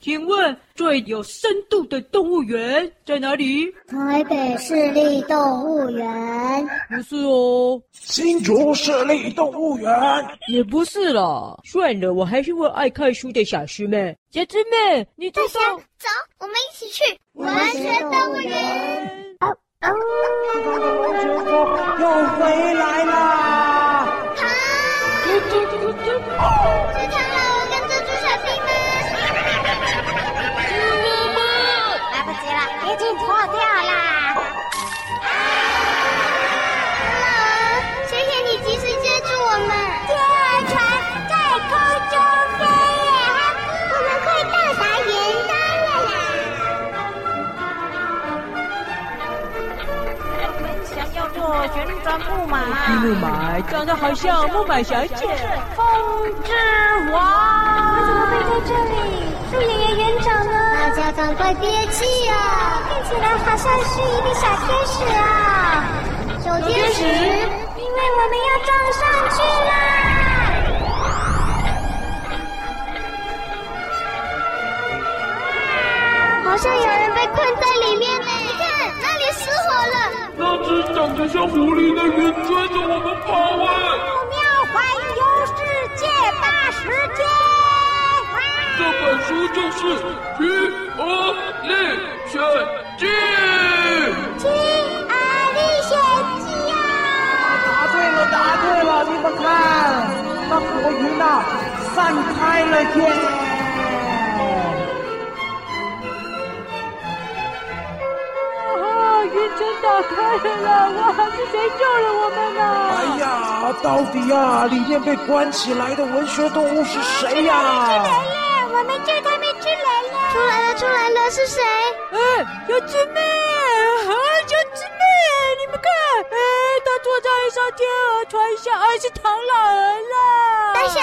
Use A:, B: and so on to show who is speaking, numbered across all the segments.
A: 请问最有深度的动物园在哪里？
B: 台北市立动物园。
A: 不是哦。
C: 新竹市立动物园。
A: 也不是啦。算了，我还是问爱看书的小师妹。小师妹，你走走，
B: 走，我们一起去完全动物
C: 园。又回来啦！
B: 好，
D: 木马，
A: 木马长得好像木马小姐。
D: 风之王，
B: 我怎么会在这里？树爷爷园长呢？大家赶快憋气啊！看起来好像是一个小天使啊！小天使，因为我们要撞上去啦！好像有人被困在里面呢。
C: 那只长得像狐狸的云追着我们跑啊！
D: 奥妙环游世界大事件。
C: 这本书就是《企鹅历险记》。
B: 企鹅历险记啊！
C: 答对了，答对了！你们看，那火云啊，散开了耶！
A: 打开了，哇！是谁救了我们呢？
C: 哎呀，到底啊，里面被关起来的文学动物是谁呀？
B: 出来了，我们救他们出来了！出来了，出来了，是谁？
A: 哎，小姊妹，啊，小姊妹，你们看，哎，他坐在一艘天鹅船上，还是唐老儿了。
B: 大侠，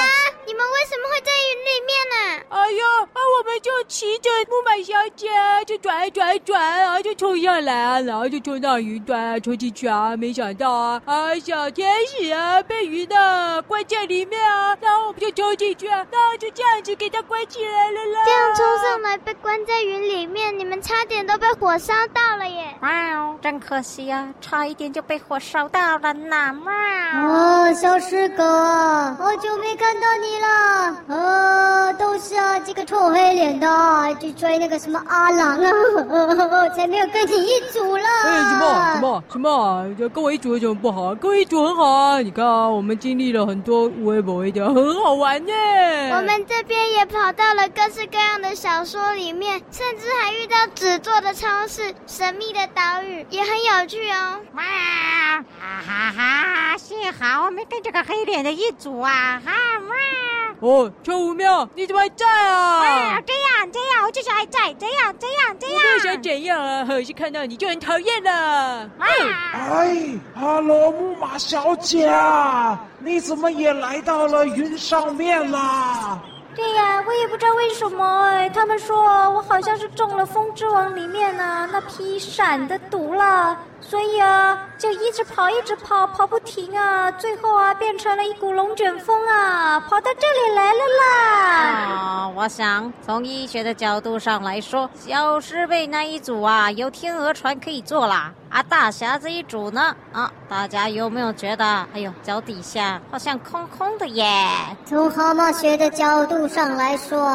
B: 你们为什么会在云里面呢？
A: 哎呦，啊，我们就骑着木马小姐，就转转转啊，就冲下来啊，然后就冲到云端冲进去啊，没想到啊，啊，小天使啊被云呢关在里面啊，然后我们就冲进去啊，然后就这样子给他关起来了啦。
B: 这样冲上来被关在云里面，你们差点都被火烧到了耶！
D: 哇哦，真可惜啊，差一点就被火烧到了呢嘛。
B: 哦，小师哥，好久没看到你了，呃，都是啊，这个臭黑脸的，去追那个什么阿郎啊，呵 呵才没有跟你一组了。
A: 哎，什么什么什么？要跟我一组有什么不好？跟我一组很好啊！你看啊，我们经历了很多无微不微的，很好玩耶。
B: 我们这边也跑到了各式各样的小说里面，甚至还遇到纸做的超市、神秘的岛屿，也很有趣哦。
D: 哇，哈哈哈！幸好我没跟这个黑脸的一组啊！哈哇。
A: 哦，臭五喵，你怎么还在啊？
D: 哎呀，这样这样，我就是还在，这样这样这样。
A: 我没有想怎样啊，我是看到你就很讨厌了。
D: 哎，
C: 哎，哈喽，木马小姐啊，你怎么也来到了云上面啦？
B: 对呀，我也不知道为什么哎，他们说我好像是中了风之王里面啊那批闪的毒了。所以啊，就一直跑，一直跑，跑不停啊！最后啊，变成了一股龙卷风啊，跑到这里来了啦！
D: 啊，我想从医学的角度上来说，小师妹那一组啊，有天鹅船可以坐啦。啊，大侠这一组呢？啊，大家有没有觉得，哎呦，脚底下好像空空的耶？
B: 从蛤蟆学的角度上来说，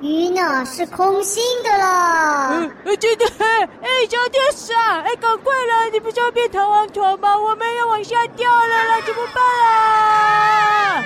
B: 鱼呢是空心的啦。
A: 嗯，真的，哎，小天使啊，哎，赶快来！你不是要变弹簧床吗？我们要往下掉了啦，怎么办啊？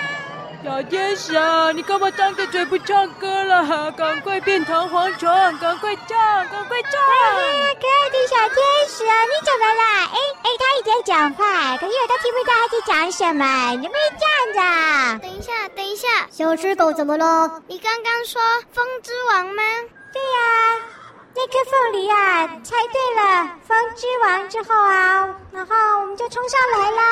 A: 小天使啊，你干嘛张着嘴不唱歌了？赶快变弹簧床，赶快唱，赶快唱！
B: 可爱的小天使啊，你怎么了？哎哎，他一直在讲话，可是我都听不到他在讲什么。你不能这样子。等一下，等一下，小狮狗怎么了？你刚刚说风之王吗？对呀。那颗凤梨啊，猜对了，风之王之后啊，然后我们就冲上来啦。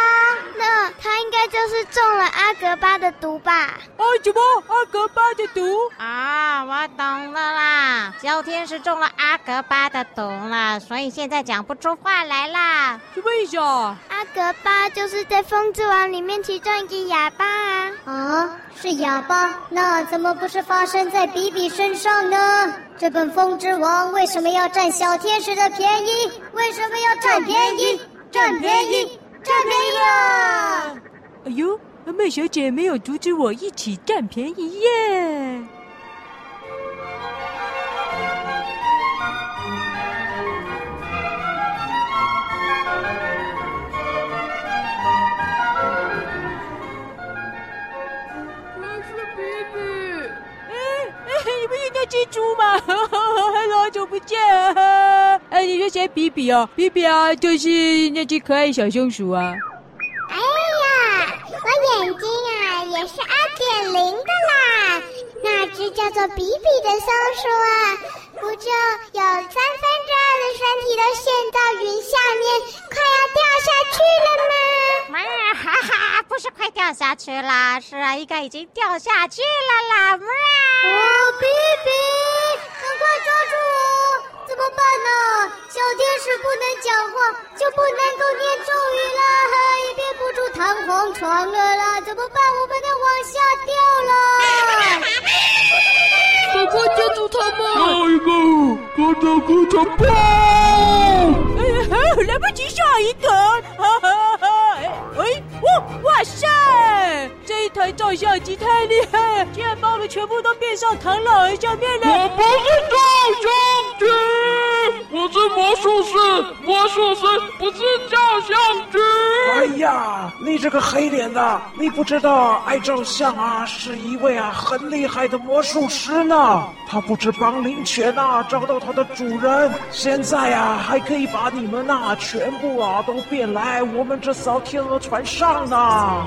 B: 那他应该就是中了阿格巴的毒吧？
A: 啊，什么阿格巴的毒？
D: 啊，我懂了啦。啊，小天使中了阿格巴的毒了，所以现在讲不出话来啦。
A: 什么意思啊？
B: 阿格巴就是在风之王里面其中一个哑巴啊。啊，是哑巴？那怎么不是发生在比比身上呢？这本风之王为什么要占小天使的便宜？为什么要占便宜？占便宜！占便宜啊！
A: 哎呦，麦小姐没有阻止我一起占便宜耶。比比哦？比比啊，就是那只可爱小松鼠啊。
B: 哎呀，我眼睛啊也是二点零的啦。那只叫做比比的松鼠啊，不就有三分之二的身体都陷到云下面，快要掉下去了吗？
D: 哇，哈哈，不是快掉下去啦，是啊，应该已经掉下去了啦，哇。
B: 哦，比比，赶快抓住我！怎么办呢？小天使不能讲话，就不能够念咒语了，也变不出弹簧床了啦！怎么办？我们得往下掉了！
A: 赶快接住他们！
C: 下一个，跟着跟着跑！
A: 哎呀，来不及下一个！哈哈哈！哎哎，哇哇塞！这一台照相机太厉害，竟然把我们全部都变上唐老儿相面了！
C: 我不是照相机，我是魔术师，魔术师不是照相机。哎呀，你这个黑脸的，你不知道爱照相啊，是一位啊很厉害的魔术师呢。他不止帮灵犬啊找到他的主人，现在啊还可以把你们呐全部啊都变来我们这艘天鹅船上呢。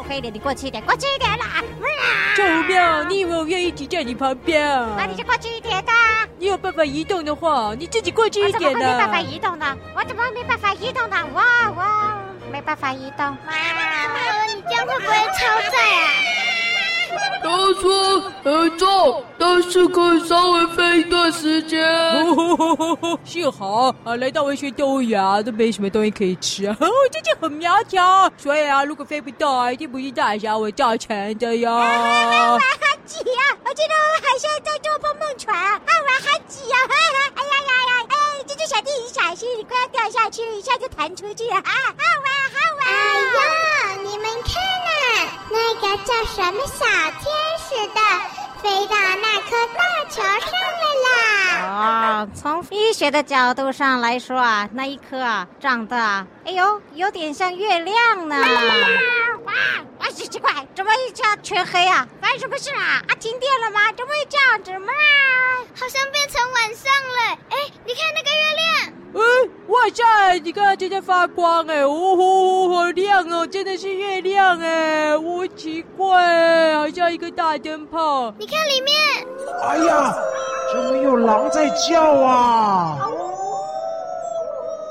D: 臭黑点，你过去一点，过去一点啦！
A: 救命，你以为我愿意挤在你旁边啊？
D: 那你就过去一点的。
A: 你有办法移动的话，你自己过去一点的。
D: 我怎么没办法移动呢？我怎么没办法移动呢？哇哇，没办法移动。妈，
B: 你这样会不会超载啊？
E: 他说很重，但是可以稍微飞一段时间。
A: 幸好啊，来到文学动物园啊，都没什么东西可以吃啊，自己很苗条。所以啊，如果飞不到啊，一定不是大侠我造成的哟。
B: 啊，好挤啊！我觉得好像在坐蹦蹦船啊，啊，我好挤啊！哎呀呀呀！哎，这只小弟你小心，你快要掉下去，一下就弹出去了啊！好玩，好玩！哎呀，你们看啊，那个叫什么小天使的，飞到那颗大球上了啦！
D: 啊、哦，从医学的角度上来说啊，那一颗啊，长得，哎呦，有点像月亮呢。
B: 哇，哇，奇奇怪，怎么一下全黑啊？发生什么事啊？啊，停电了吗？怎么会这样子嘛？好像变成晚上了。哎，你看那个月亮。
A: 哎，哇塞，你看这在发光哎，哦，好亮哦，真的是月亮哎，哦，奇怪，好像一个大灯泡。
B: 你看里面。
C: 哎呀，怎么有狼在叫啊？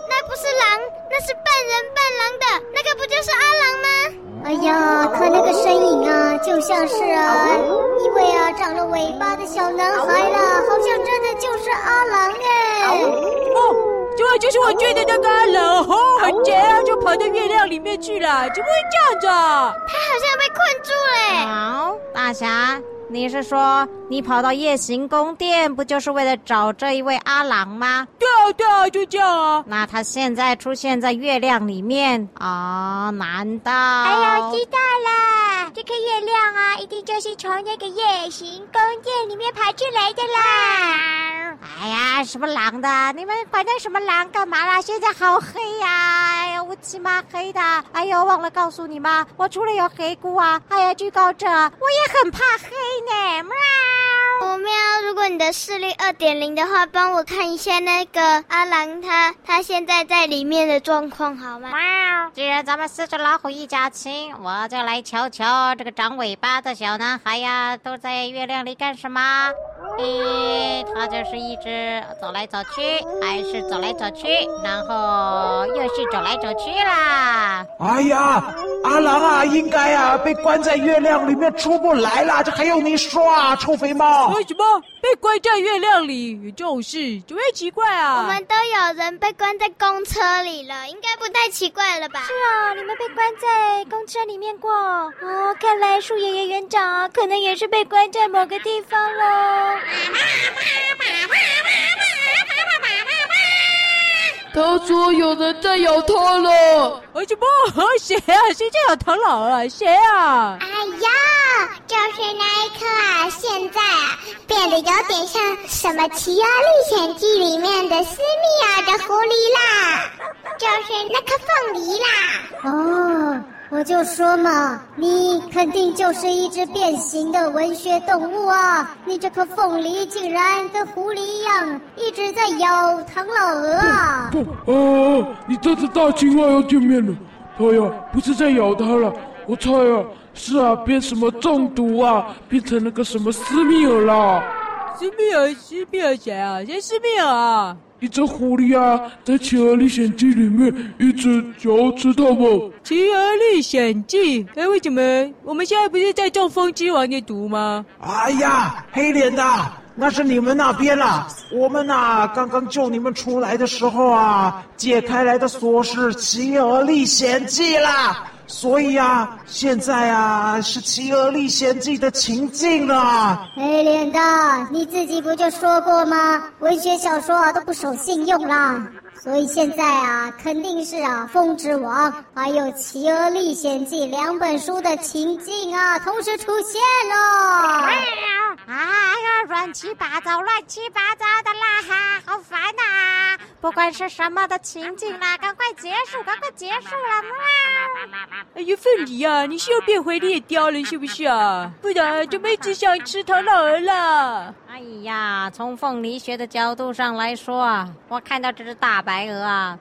B: 那不是狼，那是半人半狼的，那个不就是阿狼吗？哎呀，看那个身影啊，就像是啊一位啊长了尾巴的小男孩了，好像真的就是阿郎哎。
A: 哦。这就是我追的那个阿郎，哦，很急啊，就跑到月亮里面去了，怎么会这样子啊？
B: 他好像被困住了。
D: 好，大侠，你是说你跑到夜行宫殿，不就是为了找这一位阿郎吗？
A: 对啊，对啊，就这样啊。
D: 那他现在出现在月亮里面啊，哦？难道？
B: 哎呦，知道了，这颗月亮啊，一定就是从那个夜行宫殿里面爬出来的啦。
D: 哎呀，什么狼的？你们管那什么狼干嘛啦？现在好黑呀！哎呀，乌漆嘛黑的。哎呦，忘了告诉你们，我除了有黑菇啊，还有惧高症，我也很怕黑呢。喵，
B: 我喵！如果你的视力二点零的话，帮我看一下那个阿郎他他现在在里面的状况好吗？
D: 喵！既然咱们四只老虎一家亲，我就来瞧瞧这个长尾巴的小男孩呀，都在月亮里干什么？诶，它就是一只走来走去，还是走来走去，然后又是走来走去啦。
C: 哎呀，阿郎啊，应该啊被关在月亮里面出不来了，这还用你说啊，臭肥猫？
A: 为什么被关在月亮里？有这种事，怎么会奇怪啊？
B: 我们都有人被关在公车里了，应该不太奇怪了吧？
F: 是啊，你们被关在公车里面过？哦，看来树爷爷园长可能也是被关在某个地方喽。
E: 他说有人在咬他了。
A: 哎，什么？谁啊？谁在咬唐老二啊？谁啊？
B: 哎呀，就是那一颗啊！现在啊，变得有点像什么《奇妖历险记》里面的斯密尔的狐狸啦，就是那颗凤梨啦。
F: 哦。我就说嘛，你肯定就是一只变形的文学动物啊！你这颗凤梨竟然跟狐狸一样，一直在咬唐老鹅啊！
C: 不，哦，啊，你这只大青蛙要见面了！哎呀，不是在咬它了，我猜啊，是啊，变什么中毒啊，变成那个什么斯密尔啦！
A: 斯密尔，斯密尔谁啊？谁斯密尔啊？
C: 一只狐狸啊，在《企鹅历险记》里面一直想要吃它们。
A: 《企鹅历险记》哎，为什么我们现在不是在中风之王的毒吗？
C: 哎呀，黑脸的，那是你们那边啦。我们呐、啊，刚刚救你们出来的时候啊，解开来的锁是《企鹅历险记》啦。所以啊，现在啊是《企鹅历险记》的情境啊。
F: 没脸的，你自己不就说过吗？文学小说都不守信用了。所以现在啊，肯定是啊《风之王》还有《企鹅历险记》两本书的情境啊同时出现了。哎
D: 呀，哎呀，乱七八糟，乱七八糟的啦哈，好烦呐、啊！不管是什么的情境啦，赶快结束，赶快结束了嘛！
A: 哎呀，凤梨啊，你是要变回猎雕了是不是啊？不然就没只想吃唐老鹅了。
D: 哎呀，从凤梨学的角度上来说啊，我看到这只大白鹅啊，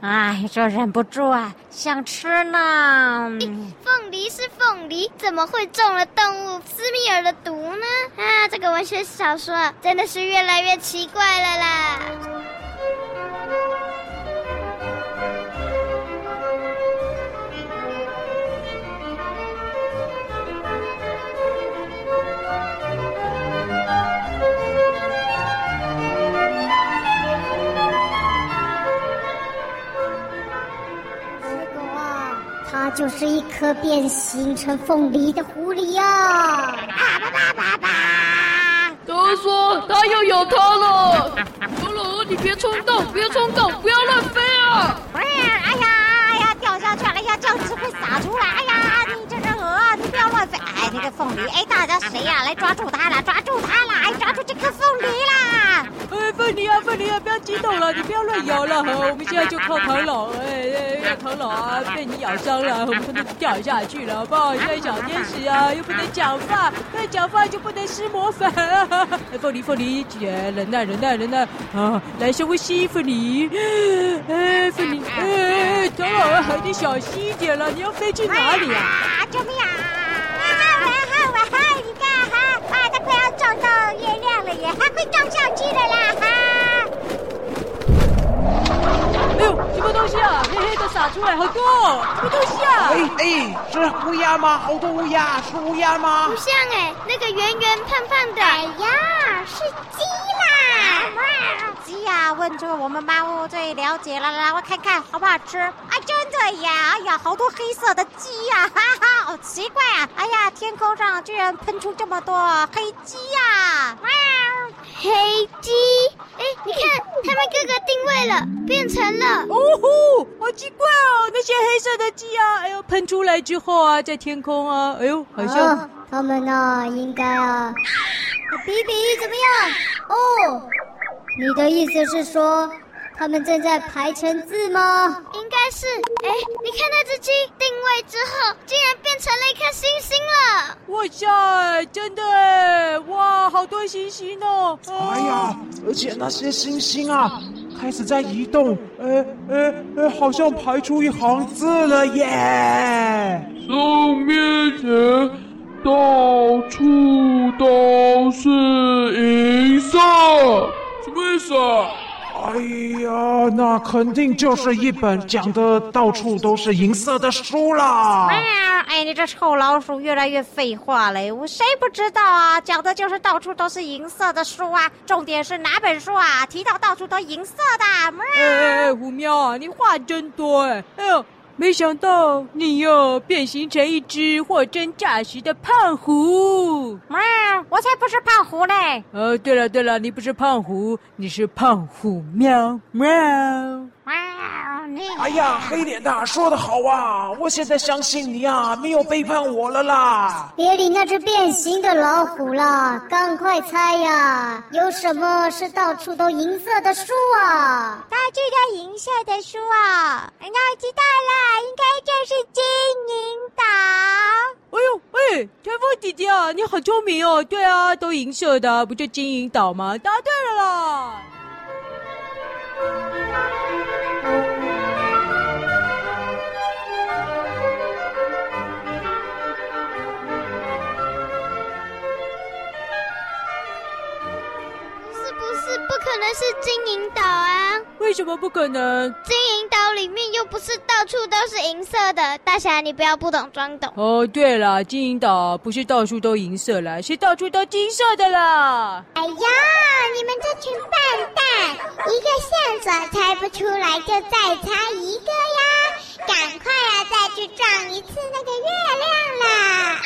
D: 哎，这忍不住啊，想吃呢。
B: 凤梨是凤梨，怎么会中了动物斯密尔的毒呢？啊，这个文学小说真的是越来越奇怪了啦。
F: 就是一颗变形成凤梨的狐狸啊！
B: 爸爸爸爸爸！
E: 他说他又咬他了。小老鹅，你别冲动，别冲动，不要乱飞啊！
D: 哎呀哎呀，哎呀掉下去了！哎呀，这样子会洒出来！哎呀，你这只鹅，你不要乱飞！哎，那个凤梨，哎，大家谁呀？来抓住它了！抓住它了！哎，抓住这颗凤梨啦！
A: 凤梨啊，凤梨啊，不要激动了，你不要乱咬了哈！我们现在就靠唐老，哎哎，唐老啊，被你咬伤了，我们不能掉下去了，好不好？现在小天使啊，又不能讲话，那讲话就不能施魔法！凤梨，凤梨姐，忍耐，忍耐，忍耐啊！来，深呼吸，凤梨，哎，凤梨，哎，唐老啊，你小心一点了，你要飞去哪里啊？
B: 救命！啊，到月亮了耶，还会掉下去的啦！
A: 哈哎呦，什么东西啊？黑黑的洒出来，好多！什么东西啊？
C: 哎哎，是乌鸦吗？好多乌鸦，是乌鸦吗？
B: 不像哎，那个圆圆胖胖的。哎呀，是鸡啦！
D: 鸡呀，问出我们猫最了解了，来我看看好不好吃？啊，真的呀！哎呀，好多黑色的鸡呀，哈哈，好奇怪啊！哎呀，天空上居然喷出这么多黑鸡呀！哇，
B: 黑鸡！哎，你看，他们哥哥定位了，变成了。
A: 哦吼，好奇怪哦！那些黑色的鸡啊，哎呦，喷出来之后啊，在天空啊，哎呦，好像、
F: 啊、他们呢，应该啊，比比怎么样？哦，你的意思是说，他们正在排成字吗？
B: 应该是。哎，你看那只鸡定位之后，竟然变成了一颗星星了！
A: 哇塞，真的哎，哇，好多星星哦！
C: 哎呀，而且那些星星啊。开始在移动，哎哎哎，好像排出一行字了耶！
E: 上面写
C: 到处都是银色，什么意思啊？
G: 哎呀，那肯定就是一本讲的到处都是银色的书啦！
D: 哎呀，哎，你这臭老鼠越来越废话嘞！我谁不知道啊？讲的就是到处都是银色的书啊！重点是哪本书啊？提到到处都银色的。
A: 哎哎哎，虎喵啊，你话真多哎！哎呦。没想到你又变形成一只货真价实的胖虎！
D: 喵，我才不是胖虎嘞！
A: 哦，对了对了，你不是胖虎，你是胖虎喵喵。
G: 哎呀，黑脸的说的好啊！我现在相信你啊，没有背叛我了啦！
F: 别理那只变形的老虎了，赶快猜呀！有什么是到处都银色的书啊？
B: 到处都银色的书啊！那我知道了，应该就是金银岛。
A: 哎呦，哎，天风姐姐啊，你很聪明哦！对啊，都银色的，不就金银岛吗？答对了啦！
B: 可能是金银岛啊？
A: 为什么不可能？
B: 金银岛里面又不是到处都是银色的。大侠，你不要不懂装懂。
A: 哦，对了，金银岛不是到处都银色啦，是到处都金色的啦。
B: 哎呀，你们这群笨蛋，一个线索猜不出来就再猜一个呀！赶快啊，再去撞一次那个月亮啦！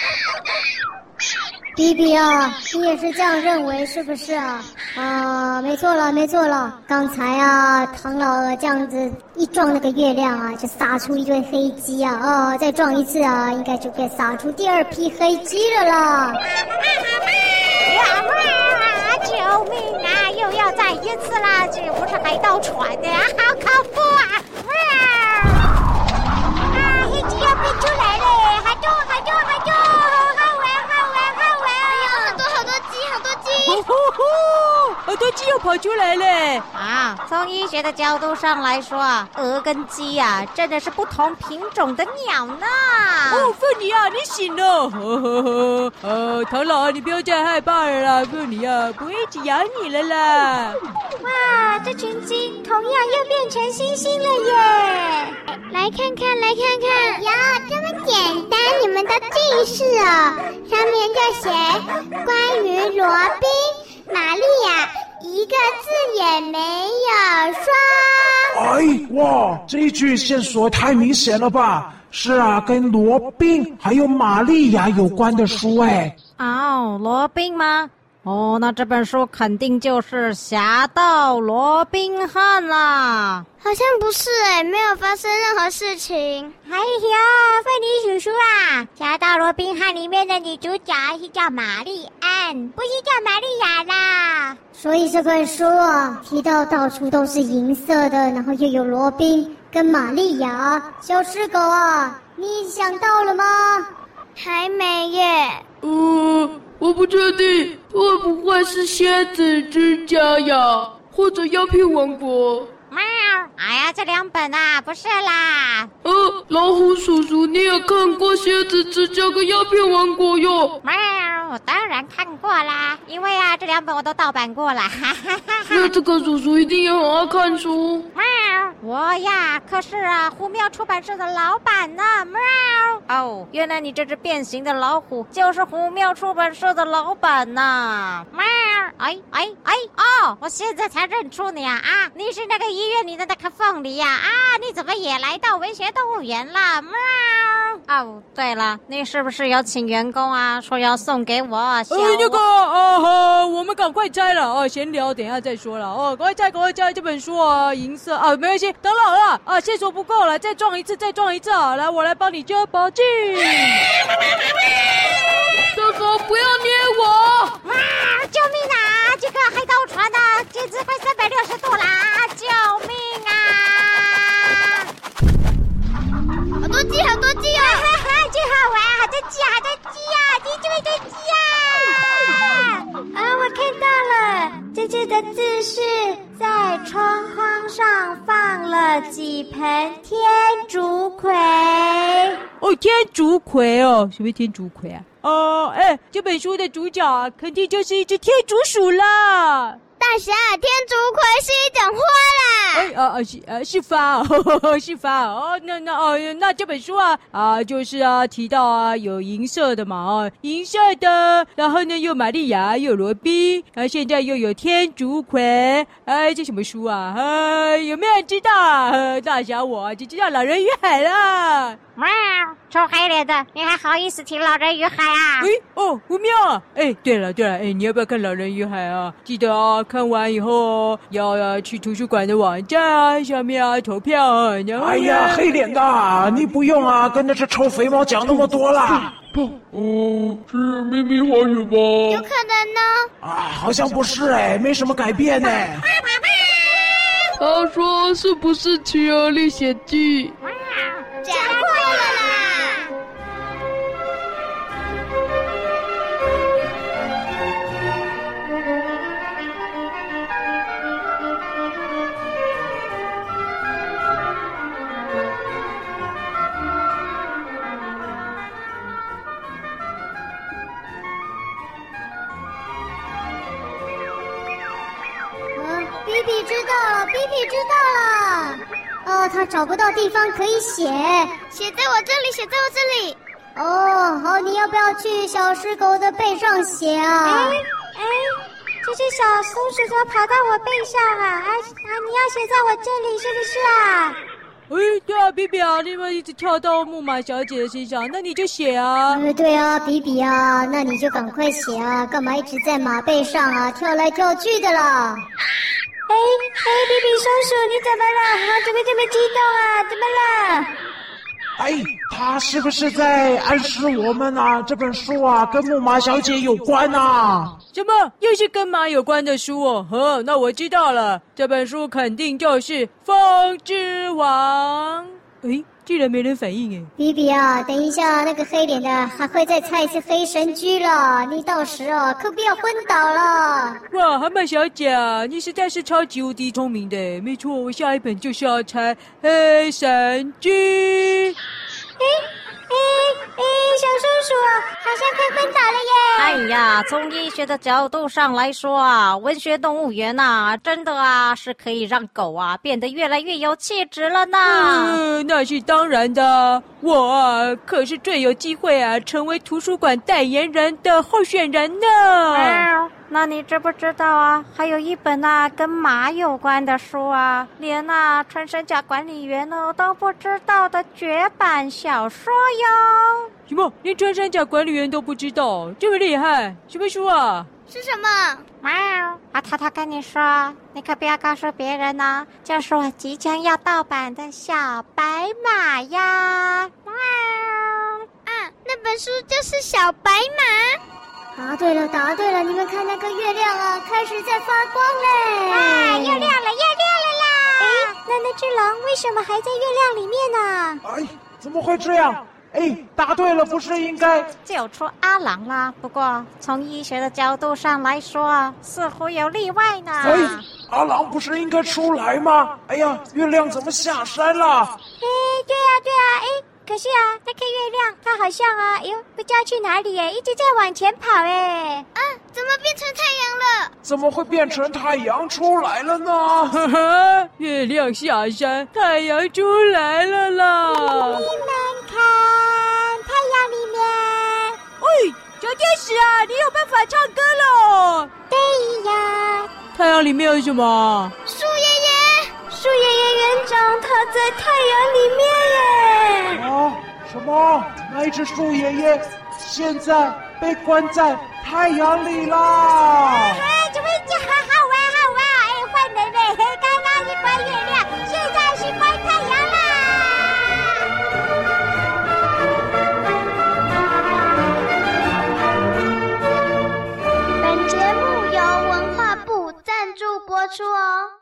F: 比比啊，你也是这样认为是不是啊？啊，没错了，没错了。刚才啊，唐老鹅这样子一撞那个月亮啊，就撒出一堆黑鸡啊！哦，再撞一次啊，应该就可以撒出第二批黑鸡了啦！
D: 救命啊！又要再一次啦！这不是海盗船的呀，好恐怖
A: 呼！好多鸡又跑出来了
D: 啊！从医学的角度上来说啊，鹅跟鸡啊，真的是不同品种的鸟呢。
A: 哦，凤梨啊，你醒了！呵呵呵，呃，唐老，你不要再害怕了啦，凤梨啊，不会一直咬你了啦。
B: 哇，这群鸡同样又变成星星了耶！来看看，来看看，哟，这么简单，你们都近视哦，上面就写关于罗宾。一个字也没有说。
G: 哎，哇，这一句线索太明显了吧？是啊，跟罗宾还有玛利亚有关的书哎。
D: 哦，罗宾吗？哦，那这本书肯定就是《侠盗罗宾汉》啦。
B: 好像不是哎，没有发生任何事情。
H: 哎呦，凤梨叔叔啊，《侠盗罗宾汉》里面的女主角是叫玛丽安，不是叫玛丽亚啦。
F: 所以这本书啊，提到到处都是银色的，然后又有罗宾跟玛丽亚。小狮狗啊，你想到了吗？
B: 还没耶。
E: 呃，我不确定，会不会是蝎子之家呀，或者鸦片王国？
D: 喵！哎呀，这两本啊，不是啦。
E: 呃，老虎叔叔，你也看过蝎子之家跟鸦片王国哟？
D: 喵！我当然看过啦，因为啊，这两本我都盗版过了。哈哈哈哈，
E: 那这个叔叔一定也很爱看书。
D: 喵！我呀，可是啊，虎喵出版社的老板呢。喵！哦，原来你这只变形的老虎就是虎喵出版社的老板呐。喵！哎哎哎哦，我现在才认出你啊啊！你是那个医院里的那个凤梨呀啊，啊！你怎么也来到文学动物园了？喵！哦，对了，你是不是有请员工啊？说要送给我？哎，
A: 那个啊哈，我们赶快摘了啊！闲聊，等一下再说了哦。赶快摘，赶快摘这本书啊！银色啊，没关系，等老了啊，线索不够了，再撞一次，再撞一次啊！来，我来帮你加把劲。
E: 叔叔，不要捏我！
H: 啊！救命啊！这个海盗船的简直快三百六十度啦！救命啊！
B: 好多鸡，好多鸡哦！
H: 哈 哈，真好玩，好多鸡，好多鸡啊！你这位多鸡啊！
B: 啊，我看到了，这次的字是在窗框上放了几盆天竺葵。
A: 哦，天竺葵哦，什么天竺葵啊？哦，哎，这本书的主角啊，肯定就是一只天竺鼠了。
B: 大侠，天竺
A: 啊是啊是发哦，是发哦。那那哦，那这本书啊啊就是啊提到啊有银色的嘛啊，银色的，然后呢又玛利亚又罗宾，然后现在又有天竺葵。哎，这什么书啊？哎，有没有人知道啊？大侠我就知道《老人与海》了。
D: 哇，臭黑脸的，你还好意思提《老人与海》啊？
A: 哎哦，不妙啊！哎，对了对了，哎，你要不要看《老人与海》啊？记得啊，看完以后要要去图书馆的网站啊上面啊投票啊。然后
G: 哎呀，黑脸的，你不用啊，跟那只臭肥猫讲那么多啦。
C: 不，哦，是秘密花园吧？
B: 有可能呢。
G: 啊，好像不是哎，没什么改变呢。
E: 他说是不是《企
F: 鹅历险记》？哦，他找不到地方可以写，
B: 写在我这里，写在我这里。
F: 哦，好，你要不要去小石狗的背上写啊？
H: 哎哎，这只小松鼠怎么跑到我背上啊？啊啊！你要写在我这里是不是啊？
A: 哎，对啊，比比啊，你们一直跳到木马小姐的身上，那你就写啊。
F: 呃，对啊，比比啊，那你就赶快写啊，干嘛一直在马背上啊，跳来跳去的啦？
H: 哎哎，比比松鼠，你怎么了？啊，怎么这么激动啊？怎么了？
G: 哎，他是不是在暗示我们啊？这本书啊，跟木马小姐有关啊？
A: 什么？又是跟马有关的书哦？呵，那我知道了，这本书肯定就是《风之王》。哎。居然没人反应哎！
F: 比比啊，等一下，那个黑脸的还会再猜一次黑神狙了，你到时哦可不要昏倒了！
A: 哇，蛤蟆小姐，你实在是超级无敌聪明的，没错，我下一本就是要猜黑神居。
H: 哎。哎哎，小松鼠好像快昏倒了耶！
D: 哎呀，从医学的角度上来说啊，文学动物园呐、啊，真的啊是可以让狗啊变得越来越有气质了呢。
A: 嗯，那是当然的，我啊可是最有机会啊成为图书馆代言人的候选人呢。
D: 哎那你知不知道啊？还有一本啊，跟马有关的书啊，连啊穿山甲管理员呢都不知道的绝版小说哟！
A: 什么？连穿山甲管理员都不知道？这么厉害？什么书啊？
B: 是什么？
H: 喵！啊，淘淘跟你说，你可不要告诉别人呢、啊，就是我即将要盗版的小白马呀！喵！
B: 啊，那本书就是小白马。
F: 答对了，答对了！你们看那个月亮啊，开始在发光嘞！
H: 啊，又亮了，又亮了啦！哎，那那只狼为什么还在月亮里面呢？
G: 哎，怎么会这样？哎，答对了，不是应该
D: 救出阿郎啦？不过从医学的角度上来说，似乎有例外呢。
G: 哎，阿郎不是应该出来吗？哎呀，月亮怎么下山了？
H: 哎，对呀，对呀，哎。可是啊，那颗月亮它好像啊，哎呦，不知道去哪里耶，一直在往前跑哎。
B: 啊，怎么变成太阳了？
G: 怎么会变成太阳出来了呢？
A: 呵呵，月亮下山，太阳出来了啦！
H: 你们看，太阳里面。
A: 喂，小天使啊，你有办法唱歌喽？
H: 对呀。
A: 太阳里面有什么？
B: 树爷爷，
H: 树爷爷园长他在太阳里面耶。
G: 啊，什么？那一只树爷爷现在被关在太阳里啦？
H: 啊，怎么这样？好玩，好玩！哎，坏人嘞！刚刚是关月亮，现在是关太阳啦。
B: 本节目由文化部赞助播出哦。